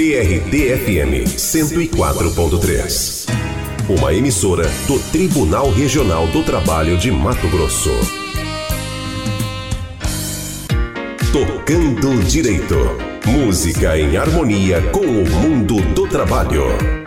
TRD-FM 104.3. Uma emissora do Tribunal Regional do Trabalho de Mato Grosso. Tocando Direito. Música em harmonia com o mundo do trabalho.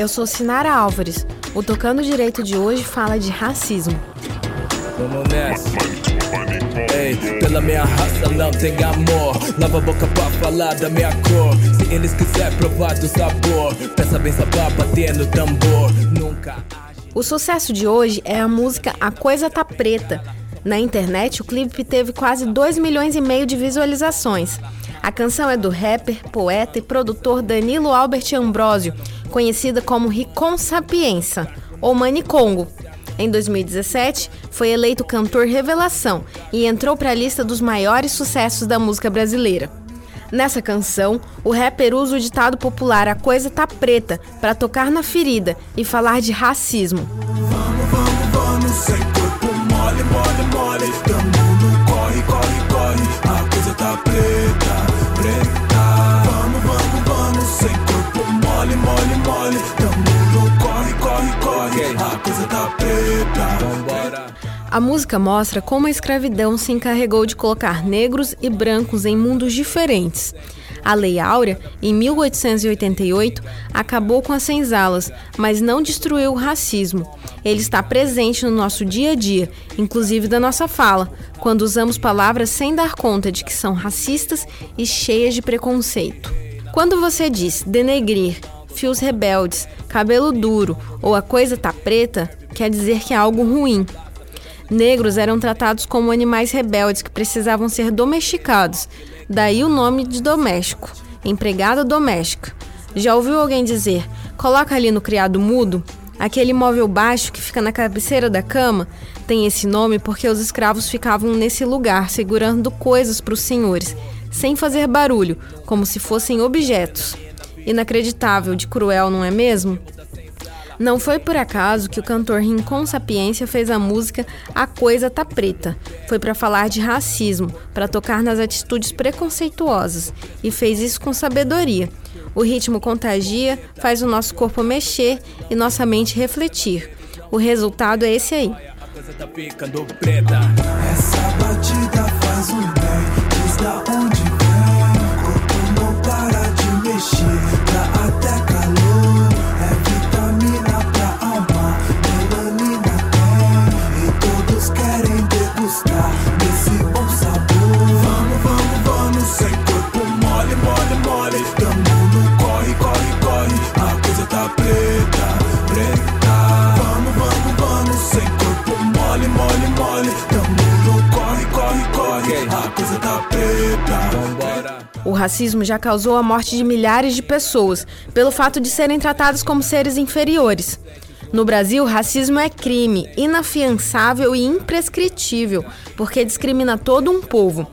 Eu sou Sinara Álvares. O Tocando Direito de hoje fala de racismo. Vamos nessa. Ei, pela minha raça não tem amor. Lava a boca pra falar da minha cor. Se eles quiserem provar do sabor, peça bem saber bater no tambor. Nunca. O sucesso de hoje é a música A Coisa Tá Preta. Na internet, o clipe teve quase 2 milhões e meio de visualizações. A canção é do rapper, poeta e produtor Danilo Albert Ambrosio, conhecida como Ricon Sapienza, ou Mani Congo. Em 2017, foi eleito cantor revelação e entrou para a lista dos maiores sucessos da música brasileira. Nessa canção, o rapper usa o ditado popular A Coisa Tá Preta para tocar na ferida e falar de racismo. Vamos, vamos, vamos, sem corpo mole, mole, mole. No corre, corre, mole, mole. Tamo no corre, corre, corre. A coisa tá preta. Vambora. A música mostra como a escravidão se encarregou de colocar negros e brancos em mundos diferentes. A Lei Áurea, em 1888, acabou com as senzalas, mas não destruiu o racismo. Ele está presente no nosso dia a dia, inclusive da nossa fala, quando usamos palavras sem dar conta de que são racistas e cheias de preconceito. Quando você diz denegrir, fios rebeldes, cabelo duro ou a coisa tá preta, quer dizer que é algo ruim. Negros eram tratados como animais rebeldes que precisavam ser domesticados, daí o nome de doméstico, empregada doméstica. Já ouviu alguém dizer, coloca ali no criado mudo? Aquele móvel baixo que fica na cabeceira da cama tem esse nome porque os escravos ficavam nesse lugar segurando coisas para os senhores, sem fazer barulho, como se fossem objetos. Inacreditável de cruel, não é mesmo? Não foi por acaso que o cantor Rincon Sapiência fez a música A Coisa Tá Preta. Foi para falar de racismo, para tocar nas atitudes preconceituosas e fez isso com sabedoria. O ritmo contagia, faz o nosso corpo mexer e nossa mente refletir. O resultado é esse aí. Tá. Essa batida faz um Dá até calor. É vitamina pra alma. Melanina tem. E todos querem degustar desse bom sabor. Vamos, vamos, vamos. Sem corpo mole, mole, mole. Tamo no corre, corre, corre. A coisa tá preta, preta. Vamos, vamos, vamos. Sem corpo mole, mole, mole. Tamo no corre, corre, corre. A coisa tá preta. Racismo já causou a morte de milhares de pessoas pelo fato de serem tratados como seres inferiores. No Brasil, racismo é crime, inafiançável e imprescritível, porque discrimina todo um povo.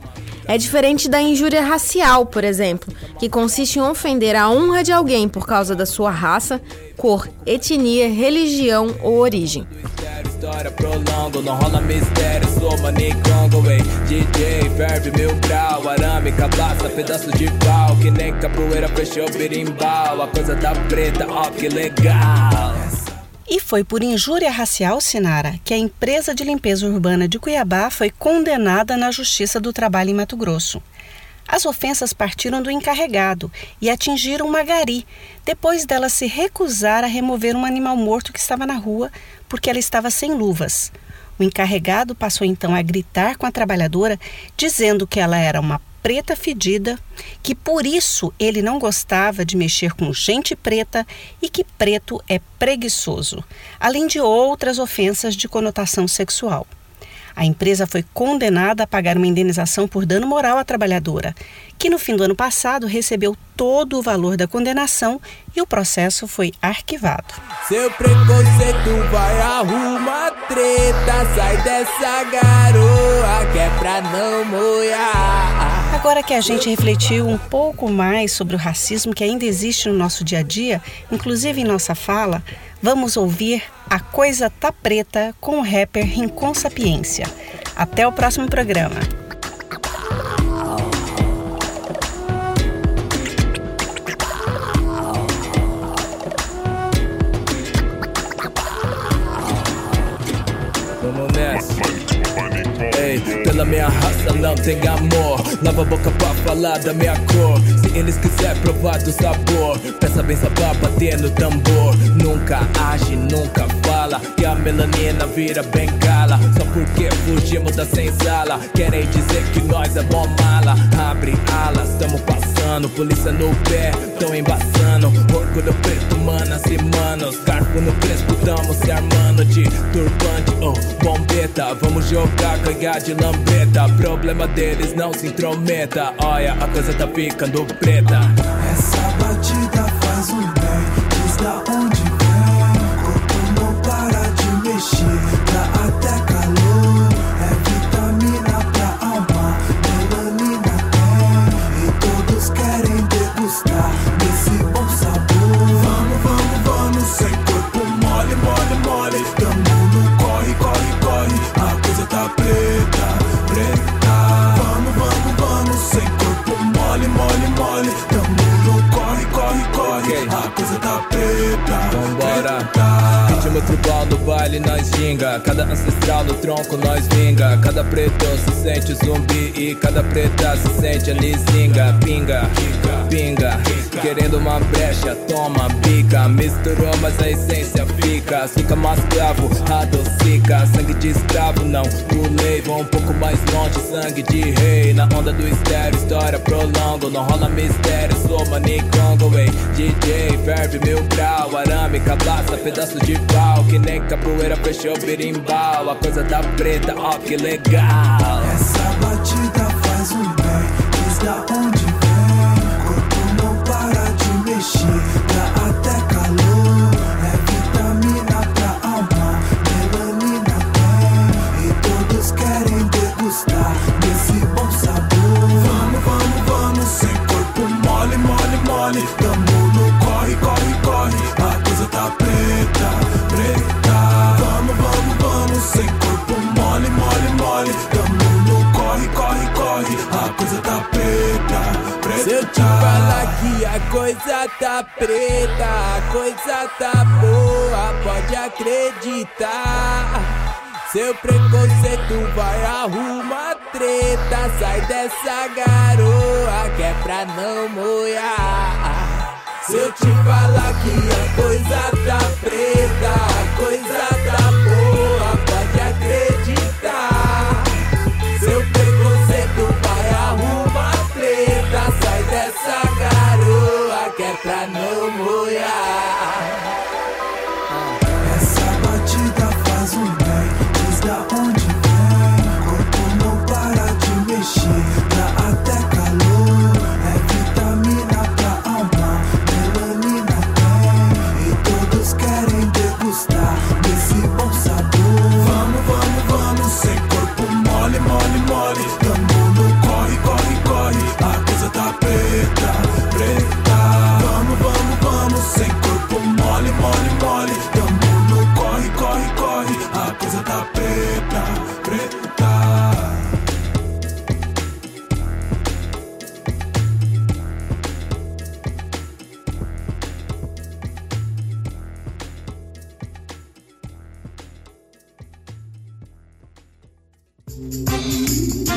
É diferente da injúria racial, por exemplo, que consiste em ofender a honra de alguém por causa da sua raça, cor, etnia, religião ou origem. E foi por injúria racial, Sinara, que a empresa de limpeza urbana de Cuiabá foi condenada na Justiça do Trabalho em Mato Grosso. As ofensas partiram do encarregado e atingiram Magari, depois dela se recusar a remover um animal morto que estava na rua porque ela estava sem luvas. O encarregado passou então a gritar com a trabalhadora, dizendo que ela era uma preta fedida, que por isso ele não gostava de mexer com gente preta e que preto é preguiçoso, além de outras ofensas de conotação sexual. A empresa foi condenada a pagar uma indenização por dano moral à trabalhadora, que no fim do ano passado recebeu todo o valor da condenação e o processo foi arquivado. Seu preconceito vai arrumar treta, sai dessa garoa que é pra não molhar. Agora que a gente refletiu um pouco mais sobre o racismo que ainda existe no nosso dia a dia, inclusive em nossa fala, vamos ouvir A Coisa Tá Preta com o rapper Rincon Sapiência. Até o próximo programa. Vamos nessa. Ei, pela minha raça não tem amor. Lava a boca pra falar da minha cor. Se eles quiserem provar do sabor, peça bem pra bater no tambor. Nunca age, nunca fala. E a melanina vira bengala. Só porque fugimos da senzala. Querem dizer que nós é bom mala. Abre alas, tamo passando. Polícia no pé, tão embaçando. Orgulho preto, manas e manos. Carpo no crespo, tamo se armando de turbante. Oh, bombeta, vamos jogar, ganhar de lambeta. Problema deles, não se intrometa. Olha, a coisa tá ficando preta. Essa Ritmo baile nós ginga. Cada ancestral no tronco nós vinga. Cada preto se sente zumbi E cada preta se sente alizinga Pinga, pinga Querendo uma brecha, toma bica. Misturou mas a essência fica. Fica mais bravo, adocica. Sangue de escravo não. Pulei Vou um pouco mais longe, sangue de rei. Na onda do estéreo, história prolongo. Não rola mistério, sou manicongo Ei, DJ, ferve mil grau. Arame, cabaça, pedaço de pau. Que nem capoeira fechou berimbau. A coisa tá preta, ó que legal coisa tá preta, a coisa tá boa, pode acreditar. Seu preconceito vai arrumar treta, sai dessa garoa que é pra não molhar. Se eu te falar que a coisa tá preta, a coisa tá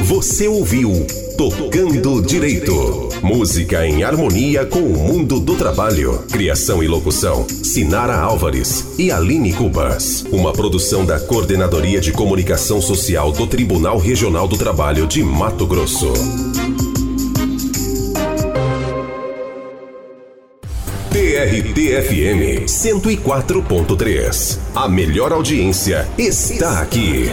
Você ouviu Tocando Direito. Música em harmonia com o mundo do trabalho. Criação e locução: Sinara Álvares e Aline Cubas. Uma produção da Coordenadoria de Comunicação Social do Tribunal Regional do Trabalho de Mato Grosso. TRT-FM 104.3. A melhor audiência está aqui.